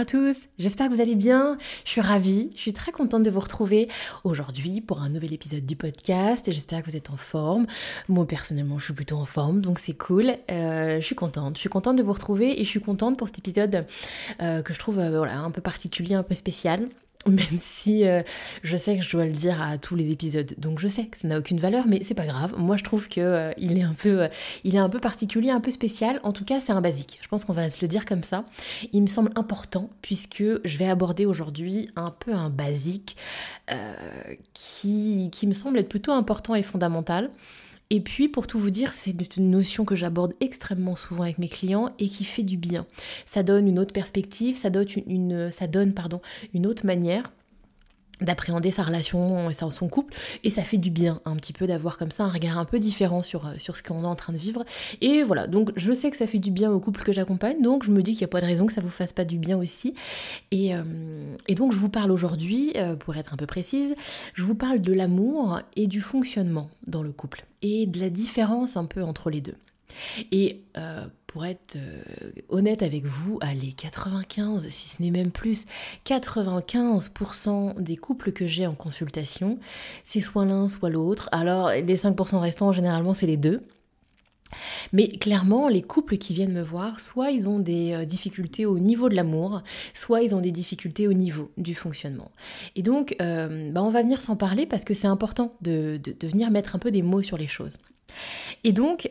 À tous, j'espère que vous allez bien. Je suis ravie, je suis très contente de vous retrouver aujourd'hui pour un nouvel épisode du podcast et j'espère que vous êtes en forme. Moi personnellement, je suis plutôt en forme, donc c'est cool. Euh, je suis contente, je suis contente de vous retrouver et je suis contente pour cet épisode euh, que je trouve euh, voilà, un peu particulier, un peu spécial. même si euh, je sais que je dois le dire à tous les épisodes. Donc je sais que ça n'a aucune valeur, mais c'est pas grave. Moi je trouve que euh, il est un peu, euh, il est un peu particulier, un peu spécial. En tout cas, c'est un basique. Je pense qu'on va se le dire comme ça. Il me semble important puisque je vais aborder aujourd'hui un peu un basique qui, qui me semble être plutôt important et fondamental. Et puis, pour tout vous dire, c'est une notion que j'aborde extrêmement souvent avec mes clients et qui fait du bien. Ça donne une autre perspective, ça donne une, pardon, une autre manière d'appréhender sa relation et son couple. Et ça fait du bien un petit peu d'avoir comme ça un regard un peu différent sur, euh, sur ce qu'on est en train de vivre. Et voilà donc je sais que ça fait du bien au couple que j'accompagne donc je me dis qu'il n'y a pas de raison que ça vous fasse pas du bien aussi. Et, euh, donc je vous parle aujourd'hui euh, pour être un peu précise je vous parle de l'amour et du fonctionnement dans le couple et de la différence un peu entre les deux. Et pour être euh, honnête avec vous, allez, 95, si ce n'est même plus, 95% des couples que j'ai en consultation, c'est soit l'un, soit l'autre. Alors, les 5% restants, généralement, c'est les deux. Mais clairement, les couples qui viennent me voir, soit ils ont des euh, difficultés au niveau de l'amour, soit ils ont des difficultés au niveau du fonctionnement. Et donc, euh, bah, on va venir s'en parler parce que c'est important de, venir mettre un peu des mots sur les choses. Et donc,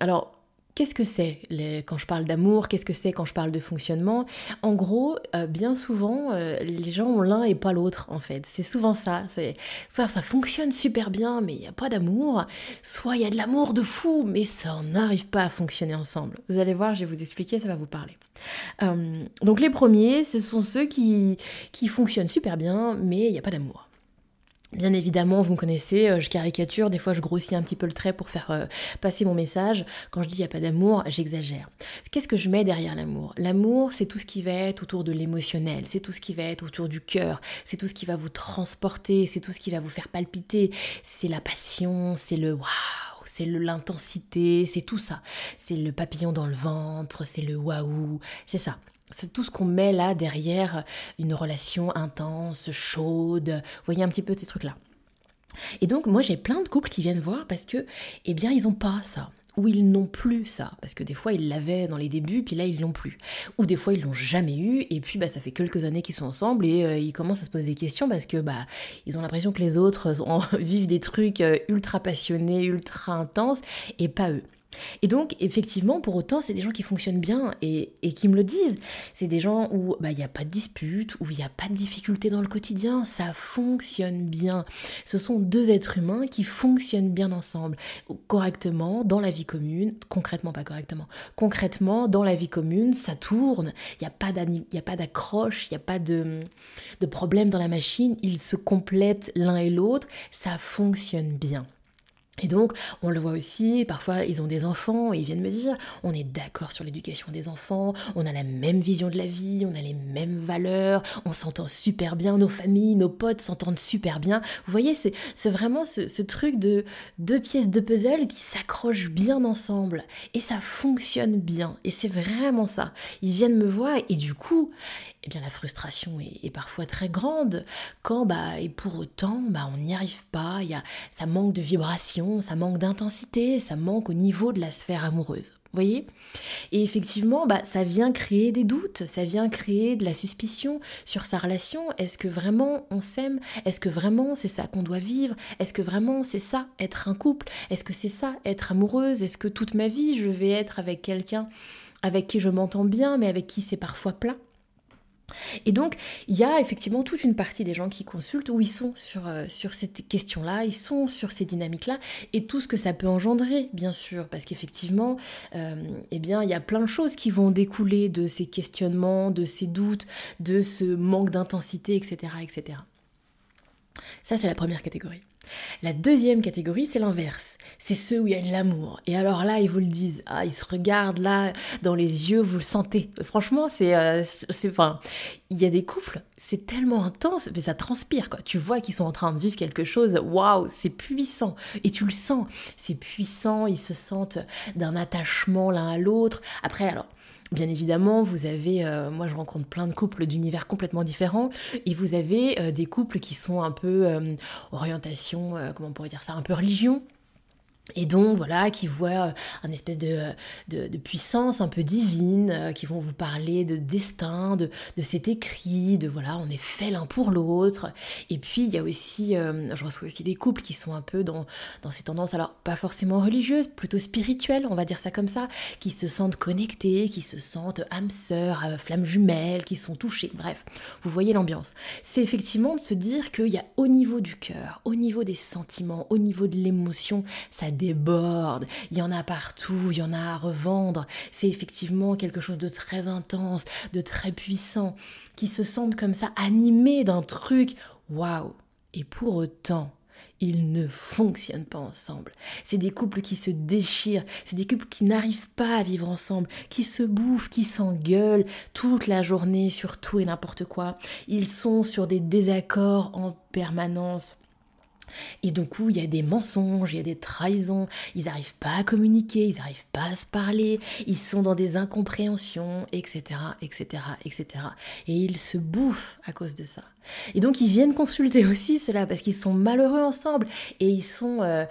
alors, Qu'est-ce que c'est quand je parle d'amour Qu'est-ce que c'est quand je parle de fonctionnement? En gros, euh, bien souvent, euh, les gens ont l'un et pas l'autre, en fait. C'est souvent ça. Soit ça fonctionne super bien, mais il n'y a pas d'amour. Soit il y a de l'amour de fou, mais ça n'arrive pas à fonctionner ensemble. Vous allez voir, je vais vous expliquer, ça va vous parler. Euh, donc les premiers, ce sont ceux qui, qui fonctionnent super bien, mais il n'y a pas d'amour. Bien évidemment, vous me connaissez, euh, je caricature, des fois je grossis un petit peu le trait pour faire euh, passer mon message. Quand je dis il n'y a pas d'amour, j'exagère. Qu'est-ce que je mets derrière l'amour? L'amour, c'est tout ce qui va être autour de l'émotionnel, c'est tout ce qui va être autour du cœur, c'est tout ce qui va vous transporter, c'est tout ce qui va vous faire palpiter, c'est la passion, c'est le waouh c'est l'intensité, c'est tout ça. C'est le papillon dans le ventre, c'est le waouh, c'est ça. C'est tout ce qu'on met là derrière une relation intense, chaude. Vous voyez un petit peu ces trucs-là. Et donc moi j'ai plein de couples qui viennent voir parce que, eh bien, ils n'ont pas ça. Ou ils n'ont plus ça, parce que des fois ils l'avaient dans les débuts, puis là ils l'ont plus. Ou des fois ils l'ont jamais eu, et puis bah, ça fait quelques années qu'ils sont ensemble et euh, ils commencent à se poser des questions parce que bah ils ont l'impression que les autres vivent des trucs euh, ultra passionnés, ultra intenses, et pas eux. Et donc, effectivement, pour autant, c'est des gens qui fonctionnent bien et, qui me le disent. C'est des gens où bah, il n'y a pas de dispute, où il n'y a pas de difficulté dans le quotidien, ça fonctionne bien. Ce sont deux êtres humains qui fonctionnent bien ensemble, correctement, dans la vie commune, concrètement pas correctement, concrètement, dans la vie commune, ça tourne, il n'y a pas d'accroche, il n'y a pas de, de problème dans la machine, ils se complètent l'un et l'autre, ça fonctionne bien. Et donc, on le voit aussi, parfois ils ont des enfants et ils viennent me dire, on est d'accord sur l'éducation des enfants, on a la même vision de la vie, on a les mêmes valeurs, on s'entend super bien, nos familles, nos potes s'entendent super bien. Vous voyez, c'est vraiment ce, truc de deux pièces de puzzle qui s'accrochent bien ensemble et ça fonctionne bien. Et c'est vraiment ça. Ils viennent me voir et du coup, eh bien la frustration est, parfois très grande. Quand bah et pour autant bah on n'y arrive pas, il y a, ça manque de vibration, ça manque d'intensité, ça manque au niveau de la sphère amoureuse. Voyez? Et effectivement, bah, ça vient créer des doutes, ça vient créer de la suspicion sur sa relation. Est-ce que vraiment on s'aime? Est-ce que vraiment c'est ça qu'on doit vivre? Est-ce que vraiment c'est ça être un couple? Est-ce que c'est ça être amoureuse? Est-ce que toute ma vie je vais être avec quelqu'un avec qui je m'entends bien mais avec qui c'est parfois plat? Et donc, il y a effectivement toute une partie des gens qui consultent où ils sont sur, euh, sur cette question-là, ils sont sur ces dynamiques-là, et tout ce que ça peut engendrer, bien sûr, parce qu'effectivement, euh, eh bien, il y a plein de choses qui vont découler de ces questionnements, de ces doutes, de ce manque d'intensité, etc. Ça, c'est la première catégorie. La deuxième catégorie, c'est l'inverse. C'est ceux où il y a de l'amour. Et alors là, ils vous le disent. Ah, ils se regardent là, dans les yeux, vous le sentez. Franchement, c'est. Euh, enfin, il y a des couples, c'est tellement intense, mais ça transpire, quoi. Tu vois qu'ils sont en train de vivre quelque chose. Waouh, c'est puissant. Et tu le sens. C'est puissant. Ils se sentent d'un attachement l'un à l'autre. Après, alors. Bien évidemment, vous avez, euh, moi je rencontre plein de couples d'univers complètement différents, et vous avez euh, des couples qui sont un peu euh, orientation, comment on pourrait dire ça, un peu religion, et donc voilà, qui voient euh, un espèce de, de, puissance un peu divine, euh, qui vont vous parler de destin, de, de cet écrit, de voilà, on est fait l'un pour l'autre. Et puis il y a aussi, euh, je reçois aussi des couples qui sont un peu dans, dans ces tendances, alors pas forcément religieuses, plutôt spirituelles, on va dire ça comme ça, qui se sentent connectés, qui se sentent âmes sœurs, flammes jumelles, qui sont touchés, bref, vous voyez l'ambiance. C'est effectivement de se dire qu'il y a au niveau du cœur, au niveau des sentiments, au niveau de l'émotion, ça déborde, il y en a partout, il y en a à revendre. C'est effectivement quelque chose de très intense, de très puissant, qui se sentent comme ça animés d'un truc. Waouh Et pour autant, ils ne fonctionnent pas ensemble. C'est des couples qui se déchirent, c'est des couples qui n'arrivent pas à vivre ensemble, qui se bouffent, qui s'engueulent toute la journée sur tout et n'importe quoi. Ils sont sur des désaccords en permanence. Et du coup, il y a des mensonges, il y a des trahisons, ils n'arrivent pas à communiquer, ils n'arrivent pas à se parler, ils sont dans des incompréhensions, etc., etc., etc. Et ils se bouffent à cause de ça. Et donc, ils viennent consulter aussi cela parce qu'ils sont malheureux ensemble et ils sont... Euh,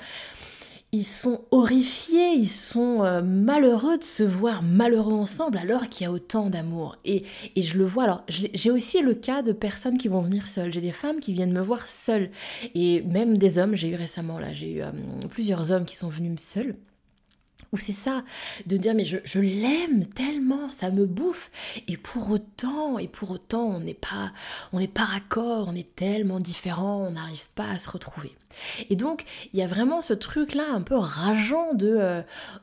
ils sont horrifiés, ils sont euh, malheureux de se voir malheureux ensemble alors qu'il y a autant d'amour. Et, et, je le vois, alors j'ai aussi le cas de personnes qui vont venir seules. J'ai des femmes qui viennent me voir seules. Et même des hommes, j'ai eu récemment là, j'ai eu euh, plusieurs hommes qui sont venus seuls. Ou c'est ça, de dire mais je, je l'aime tellement, ça me bouffe. Et pour autant, et pour autant, on n'est pas, on n'est pas raccord, on est tellement différents, on n'arrive pas à se retrouver. Et donc, il y a vraiment ce truc-là un peu rageant de, euh,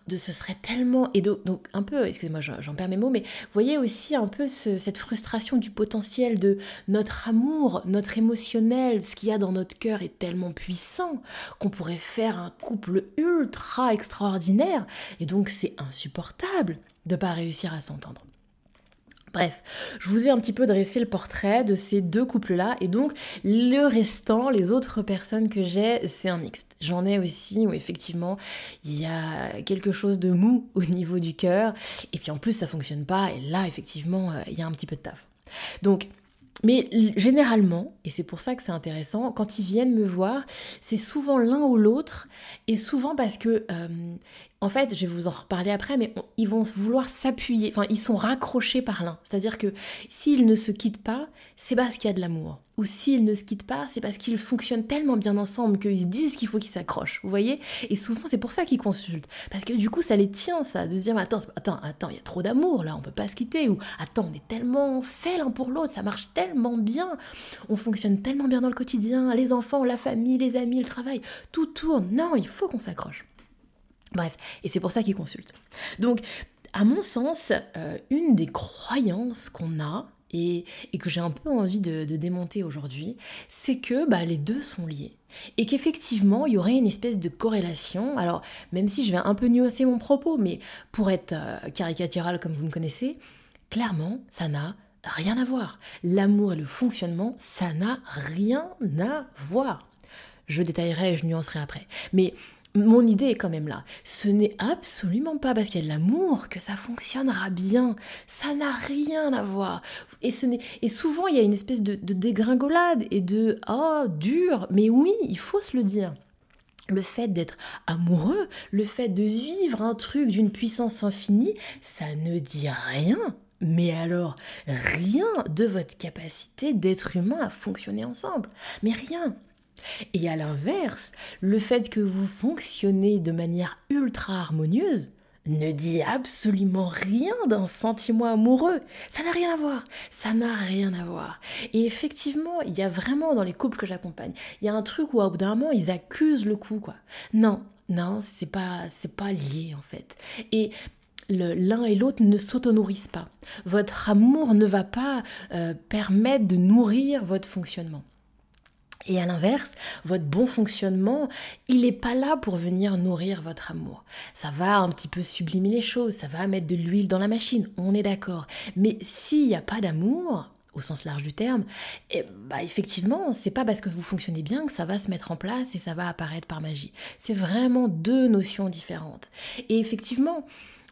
de ce serait tellement... Et donc, donc un peu, excusez-moi, j'en perds mes mots, mais voyez aussi un peu cette frustration du potentiel de notre amour, notre émotionnel, ce qu'il y a dans notre cœur est tellement puissant qu'on pourrait faire un couple ultra extraordinaire. Et donc, c'est insupportable de ne pas réussir à s'entendre. Bref, je vous ai un petit peu dressé le portrait de ces deux couples-là et donc le restant, les autres personnes que j'ai, c'est un mixte. J'en ai aussi où effectivement il y a quelque chose de mou au niveau du cœur et puis en plus ça fonctionne pas et là effectivement euh, il y a un petit peu de taf. Donc mais généralement, et c'est pour ça que c'est intéressant, quand ils viennent me voir, c'est souvent l'un ou l'autre, et souvent parce que euh, en fait, je vais vous en reparler après, mais ils vont vouloir s'appuyer, enfin, ils sont raccrochés par l'un. C'est-à-dire que s'ils ne se quittent pas, c'est parce qu'il y a de l'amour. Ou s'ils ne se quittent pas, c'est parce qu'ils fonctionnent tellement bien ensemble qu'ils se disent qu'il faut qu'ils s'accrochent. Vous voyez? Et souvent, c'est pour ça qu'ils consultent. Parce que du coup, ça les tient, ça, de se dire, attends, attends, attends, il y a trop d'amour là, on peut pas se quitter. Ou attends, on est tellement fait l'un pour l'autre, ça marche tellement bien. On fonctionne tellement bien dans le quotidien, les enfants, la famille, les amis, le travail, tout tourne. Non, il faut qu'on s'accroche. Bref, et c'est pour ça qu'ils consultent. Donc, à mon sens, euh, une des croyances qu'on a, et, que j'ai un peu envie de, démonter aujourd'hui, c'est que bah, les deux sont liés. Et qu'effectivement, il y aurait une espèce de corrélation. Alors, même si je vais un peu nuancer mon propos, mais pour être euh, caricatural comme vous me connaissez, clairement, ça n'a rien à voir. L'amour et le fonctionnement, ça n'a rien à voir. Je détaillerai et je nuancerai après. Mais mon idée est quand même là. Ce n'est absolument pas parce qu'il y a de l'amour que ça fonctionnera bien. Ça n'a rien à voir. Et, ce et souvent, il y a une espèce de, dégringolade et de oh, dur. Mais oui, il faut se le dire. Le fait d'être amoureux, le fait de vivre un truc d'une puissance infinie, ça ne dit rien mais alors rien de votre capacité d'être humain à fonctionner ensemble. Mais rien. Et à l'inverse, le fait que vous fonctionnez de manière ultra harmonieuse, ne dit absolument rien d'un sentiment amoureux. Ça n'a rien à voir. Ça n'a rien à voir. Et effectivement, il y a vraiment dans les couples que j'accompagne, il y a un truc où au bout d'un moment, ils accusent le coup, quoi. Non, non, c'est pas, c'est pas lié en fait. Et l'un et l'autre ne s'auto-nourrissent pas. Votre amour ne va pas euh, permettre de nourrir votre fonctionnement. Et à l'inverse, votre bon fonctionnement, il n'est pas là pour venir nourrir votre amour. Ça va un petit peu sublimer les choses, ça va mettre de l'huile dans la machine, on est d'accord. Mais s'il n'y a pas d'amour, au sens large du terme, et eh, bah effectivement, c'est pas parce que vous fonctionnez bien que ça va se mettre en place et ça va apparaître par magie. C'est vraiment deux notions différentes. Et effectivement,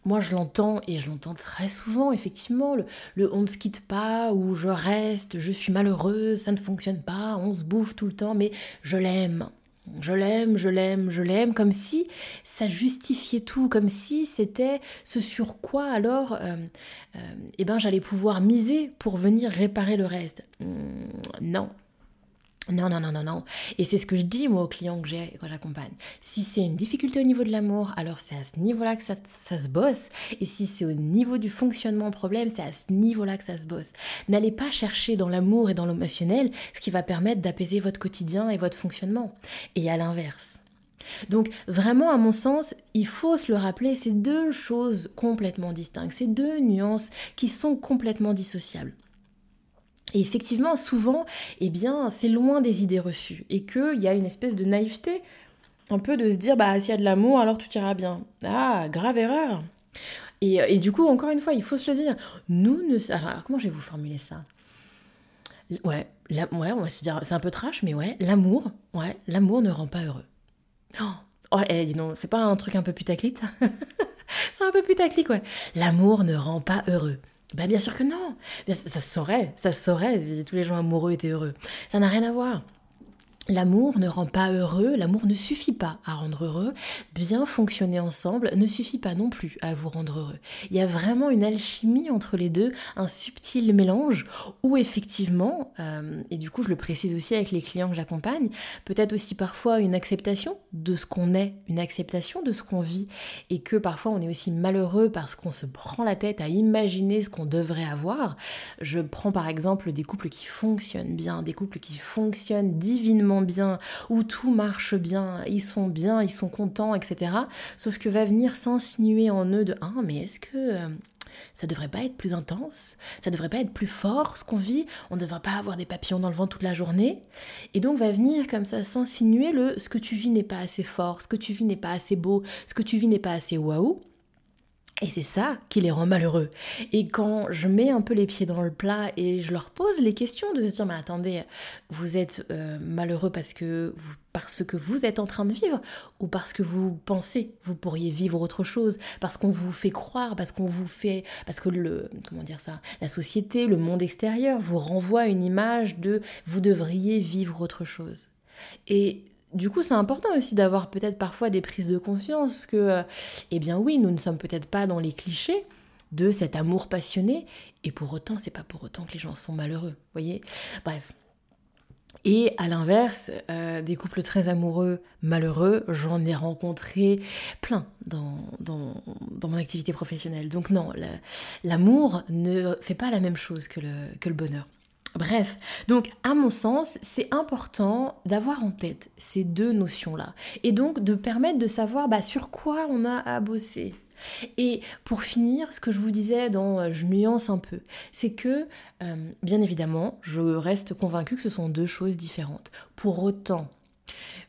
moi, je l'entends et je l'entends très souvent, effectivement, le, on ne se quitte pas ou je reste, je suis malheureuse, ça ne fonctionne pas, on se bouffe tout le temps, mais je l'aime. Je l'aime, je l'aime, je l'aime, comme si ça justifiait tout, comme si c'était ce sur quoi alors euh, euh, eh ben, j'allais pouvoir miser pour venir réparer le reste. Hmm, non, non, non, non, non, non. Et c'est ce que je dis moi aux clients que j'ai quand j'accompagne. Si c'est une difficulté au niveau de l'amour, alors c'est à ce niveau-là que ça, se bosse. Et si c'est au niveau du fonctionnement problème, c'est à ce niveau-là que ça se bosse. N'allez pas chercher dans l'amour et dans l'émotionnel ce qui va permettre d'apaiser votre quotidien et votre fonctionnement. Et à l'inverse. Donc vraiment, à mon sens, il faut se le rappeler, c'est deux choses complètement distinctes, c'est deux nuances qui sont complètement dissociables. Et effectivement, souvent, eh bien, c'est loin des idées reçues et qu'il y a une espèce de naïveté, un peu de se dire, bah, s'il y a de l'amour, alors tout ira bien. Ah, grave erreur. Et, du coup, encore une fois, il faut se le dire. Nous ne. Alors, comment je vais vous formuler ça? Ouais, ouais, on va se dire, c'est un peu trash, mais ouais, l'amour, ouais, l'amour ne rend pas heureux. Oh, oh eh, dis donc, c'est pas un truc un peu putaclic, C'est un peu putaclic, ouais. L'amour ne rend pas heureux. Ben bien sûr que non. Ça se saurait, ça se saurait si tous les gens amoureux étaient heureux. Ça n'a rien à voir. L'amour ne rend pas heureux, l'amour ne suffit pas à rendre heureux, bien fonctionner ensemble ne suffit pas non plus à vous rendre heureux. Il y a vraiment une alchimie entre les deux, un subtil mélange où effectivement, euh, et du coup je le précise aussi avec les clients que j'accompagne, peut-être aussi parfois une acceptation de ce qu'on est, une acceptation de ce qu'on vit, et que parfois on est aussi malheureux parce qu'on se prend la tête à imaginer ce qu'on devrait avoir. Je prends par exemple des couples qui fonctionnent bien, des couples qui fonctionnent divinement bien, où tout marche bien, ils sont bien, ils sont contents, etc. Sauf que va venir s'insinuer en eux de Ah, mais est-ce que euh, ça devrait pas être plus intense? Ça devrait pas être plus fort ce qu'on vit? On ne devrait pas avoir des papillons dans le vent toute la journée? Et donc va venir comme ça s'insinuer le ce que tu vis n'est pas assez fort, ce que tu vis n'est pas assez beau, ce que tu vis n'est pas assez waouh. Et c'est ça qui les rend malheureux. Et quand je mets un peu les pieds dans le plat et je leur pose les questions de se dire, mais attendez, vous êtes euh, malheureux parce que vous, parce que vous êtes en train de vivre ou parce que vous pensez vous pourriez vivre autre chose, parce qu'on vous fait croire, parce qu'on vous fait, parce que le, comment dire ça, la société, le monde extérieur vous renvoie une image de vous devriez vivre autre chose. Et du coup, c'est important aussi d'avoir peut-être parfois des prises de conscience que, eh bien oui, nous ne sommes peut-être pas dans les clichés de cet amour passionné, et pour autant, c'est pas pour autant que les gens sont malheureux, voyez? Bref. Et à l'inverse, euh, des couples très amoureux, malheureux, j'en ai rencontré plein dans, dans, mon activité professionnelle. Donc non, l'amour ne fait pas la même chose que le, que le bonheur. Bref, donc à mon sens, c'est important d'avoir en tête ces deux notions-là et donc de permettre de savoir bah, sur quoi on a à bosser. Et pour finir, ce que je vous disais dans euh, Je nuance un peu, c'est que, euh, bien évidemment, je reste convaincue que ce sont deux choses différentes. Pour autant,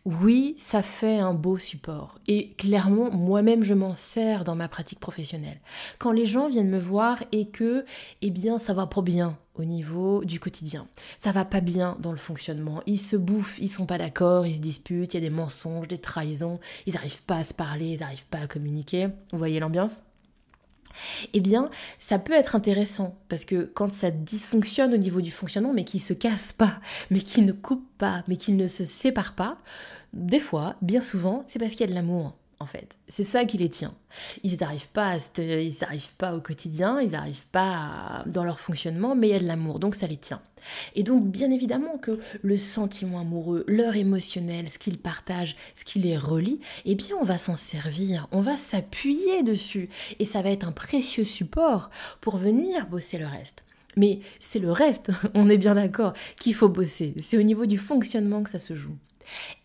oui, ça fait un beau support. Et clairement, moi-même, je m'en sers dans ma pratique professionnelle. Quand les gens viennent me voir et que, eh bien, ça va pas bien au niveau du quotidien. Ça va pas bien dans le fonctionnement. Ils se bouffent, ils sont pas d'accord, ils se disputent, il y a des mensonges, des trahisons, ils n'arrivent pas à se parler, ils n'arrivent pas à communiquer. Vous voyez l'ambiance? Eh bien, ça peut être intéressant parce que quand ça dysfonctionne au niveau du fonctionnement, mais qui se casse pas, mais qui ne coupe pas, mais qui ne se sépare pas, des fois, bien souvent, c'est parce qu'il y a de l'amour. En fait. C'est ça qui les tient. Ils n'arrivent pas, pas au quotidien, ils n'arrivent pas dans leur fonctionnement, mais il y a de l'amour, donc ça les tient. Et donc, bien évidemment que le sentiment amoureux, leur émotionnel, ce qu'ils partagent, ce qui les relie, eh bien, on va s'en servir, on va s'appuyer dessus, et ça va être un précieux support pour venir bosser le reste. Mais c'est le reste, on est bien d'accord, qu'il faut bosser. C'est au niveau du fonctionnement que ça se joue.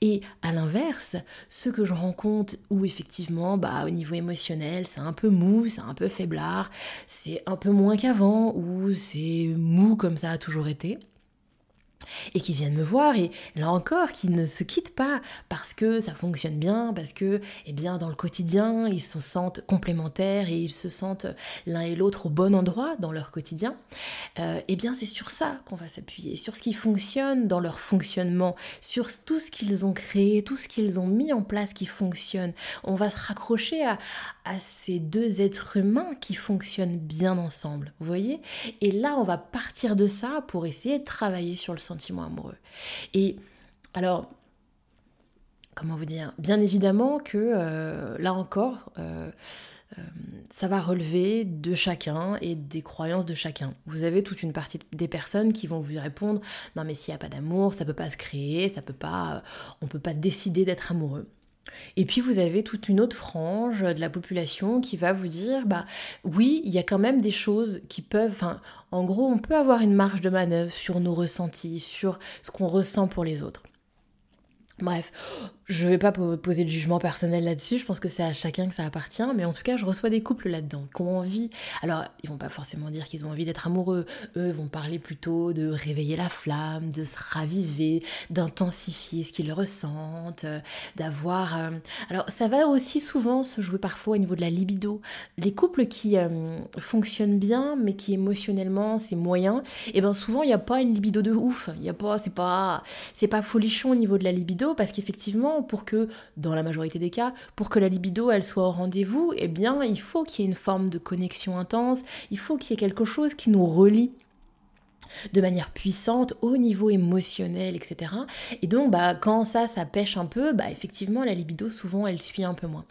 Et à l'inverse, ce que je rencontre où effectivement, bah, au niveau émotionnel, c'est un peu mou, c'est un peu faiblard, c'est un peu moins qu'avant, ou c'est mou comme ça a toujours été, et qui viennent me voir et là encore qui ne se quittent pas parce que ça fonctionne bien, parce que eh bien dans le quotidien ils se sentent complémentaires et ils se sentent l'un et l'autre au bon endroit dans leur quotidien. Euh, eh bien c'est sur ça qu'on va s'appuyer, sur ce qui fonctionne dans leur fonctionnement, sur tout ce qu'ils ont créé, tout ce qu'ils ont mis en place qui fonctionne. On va se raccrocher à, à ces deux êtres humains qui fonctionnent bien ensemble, vous voyez? Et là on va partir de ça pour essayer de travailler sur le sentiment amoureux. Et alors, comment vous dire? Bien évidemment que euh, là encore, euh, euh, ça va relever de chacun et des croyances de chacun. Vous avez toute une partie des personnes qui vont vous répondre non mais s'il n'y a pas d'amour, ça peut pas se créer, ça peut pas, on peut pas décider d'être amoureux. Et puis vous avez toute une autre frange de la population qui va vous dire bah oui, il y a quand même des choses qui peuvent enfin en gros, on peut avoir une marge de manœuvre sur nos ressentis, sur ce qu'on ressent pour les autres. Bref, je vais pas poser de jugement personnel là-dessus, je pense que c'est à chacun que ça appartient, mais en tout cas, je reçois des couples là-dedans qui ont envie. Alors, ils vont pas forcément dire qu'ils ont envie d'être amoureux, eux vont parler plutôt de réveiller la flamme, de se raviver, d'intensifier ce qu'ils ressentent, euh, d'avoir. Euh, alors, ça va aussi souvent se jouer parfois au niveau de la libido. Les couples qui euh, fonctionnent bien, mais qui émotionnellement c'est moyen, et eh bien souvent il n'y a pas une libido de ouf, il y a pas, c'est pas, c'est pas folichon au niveau de la libido, parce qu'effectivement pour que, dans la majorité des cas, pour que la libido elle soit au rendez-vous, eh bien, il faut qu'il y ait une forme de connexion intense, il faut qu'il y ait quelque chose qui nous relie de manière puissante au niveau émotionnel, etc. Et donc, bah, quand ça, ça pêche un peu, bah, effectivement, la libido, souvent, elle suit un peu moins.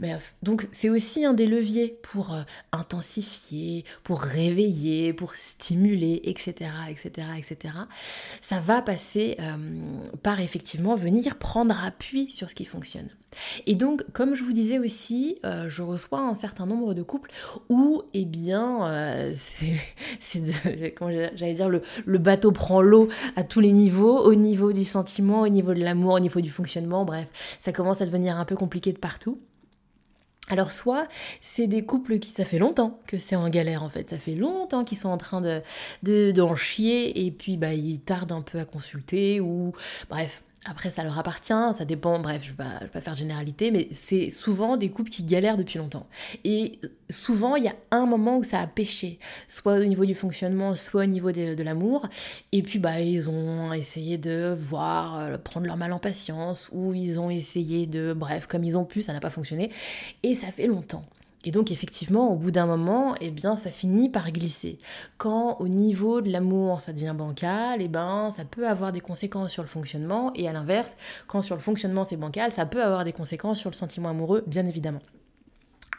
Bref, donc c'est aussi un des leviers pour euh, intensifier, pour réveiller, pour stimuler, etc., etc., etc. Ça va passer euh, par effectivement venir prendre appui sur ce qui fonctionne. Et donc, comme je vous disais aussi, euh, je reçois un certain nombre de couples où, eh bien, c'est, comment dire, le, le bateau prend l'eau à tous les niveaux, au niveau du sentiment, au niveau de l'amour, au niveau du fonctionnement, bref, ça commence à devenir un peu compliqué de partout. Alors soit c'est des couples qui ça fait longtemps que c'est en galère en fait, ça fait longtemps qu'ils sont en train de d'en chier et puis bah ils tardent un peu à consulter ou bref après, ça leur appartient, ça dépend, bref, je ne vais, pas faire généralité, mais c'est souvent des couples qui galèrent depuis longtemps. Et souvent, il y a un moment où ça a pêché, soit au niveau du fonctionnement, soit au niveau de, l'amour. Et puis, bah, ils ont essayé de voir, euh, prendre leur mal en patience, ou ils ont essayé de, bref, comme ils ont pu, ça n'a pas fonctionné. Et ça fait longtemps. Et donc effectivement, au bout d'un moment, eh bien, ça finit par glisser. Quand au niveau de l'amour, ça devient bancal, eh ben, ça peut avoir des conséquences sur le fonctionnement. Et à l'inverse, quand sur le fonctionnement c'est bancal, ça peut avoir des conséquences sur le sentiment amoureux, bien évidemment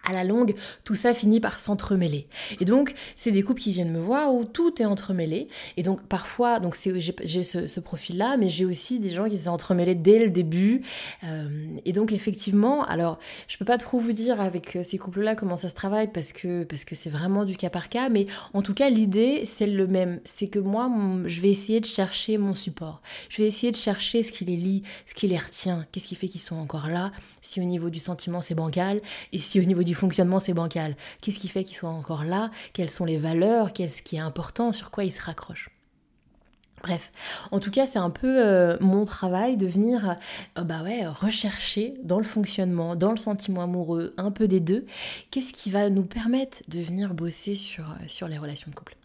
à la longue, tout ça finit par s'entremêler. Et donc, c'est des couples qui viennent me voir où tout est entremêlé. Et donc, parfois, donc j'ai ce, profil-là, mais j'ai aussi des gens qui sont entremêlés dès le début. Euh, et donc, effectivement, alors, je peux pas trop vous dire avec euh, ces couples-là comment ça se travaille parce que parce que c'est vraiment du cas par cas. Mais en tout cas, l'idée, c'est le même. C'est que moi, je vais essayer de chercher mon support. Je vais essayer de chercher ce qui les lie, ce qui les retient. Qu'est-ce qui fait qu'ils sont encore là Si au niveau du sentiment, c'est bancal. Et si au niveau du fonctionnement c'est bancal. Qu'est-ce qui fait qu'ils soient encore là? Quelles sont les valeurs? Qu'est-ce qui est important? Sur quoi ils se raccrochent? Bref, en tout cas, c'est un peu euh, mon travail de venir euh, bah rechercher dans le fonctionnement, dans le sentiment amoureux, un peu des deux, qu'est-ce qui va nous permettre de venir bosser sur, euh, sur les relations de couple?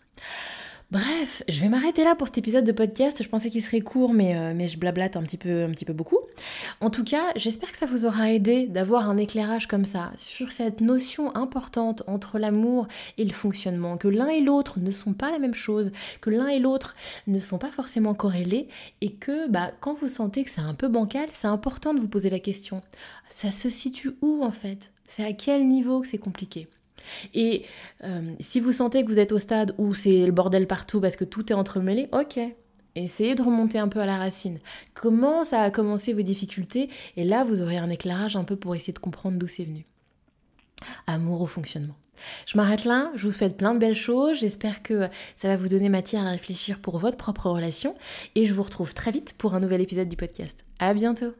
Bref, je vais m'arrêter là pour cet épisode de podcast. Je pensais qu'il serait court, mais, euh, mais je blablate un petit, peu, un petit peu beaucoup. En tout cas, j'espère que ça vous aura aidé d'avoir un éclairage comme ça sur cette notion importante entre l'amour et le fonctionnement, que l'un et l'autre ne sont pas la même chose, que l'un et l'autre ne sont pas forcément corrélés, et que bah, quand vous sentez que c'est un peu bancal, c'est important de vous poser la question. Ça se situe où en fait? C'est à quel niveau que c'est compliqué? Et euh, si vous sentez que vous êtes au stade où c'est le bordel partout parce que tout est entremêlé, ok. Essayez de remonter un peu à la racine. Comment ça a commencé vos difficultés? Et là, vous aurez un éclairage un peu pour essayer de comprendre d'où c'est venu. Amour au fonctionnement. Je m'arrête là, je vous souhaite plein de belles choses, j'espère que ça va vous donner matière à réfléchir pour votre propre relation et je vous retrouve très vite pour un nouvel épisode du podcast. À bientôt